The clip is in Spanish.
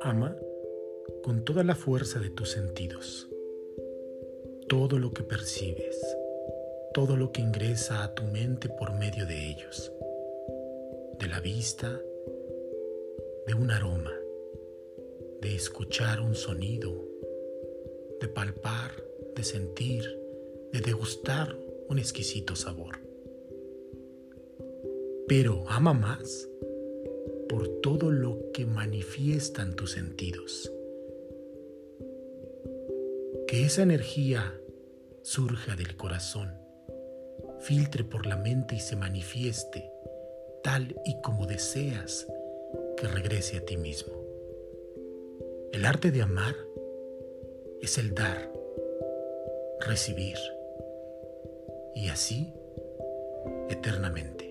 Ama con toda la fuerza de tus sentidos. Todo lo que percibes, todo lo que ingresa a tu mente por medio de ellos. De la vista, de un aroma, de escuchar un sonido, de palpar, de sentir, de degustar un exquisito sabor. Pero ama más por todo lo que manifiestan tus sentidos. Que esa energía surja del corazón, filtre por la mente y se manifieste tal y como deseas que regrese a ti mismo. El arte de amar es el dar, recibir y así eternamente.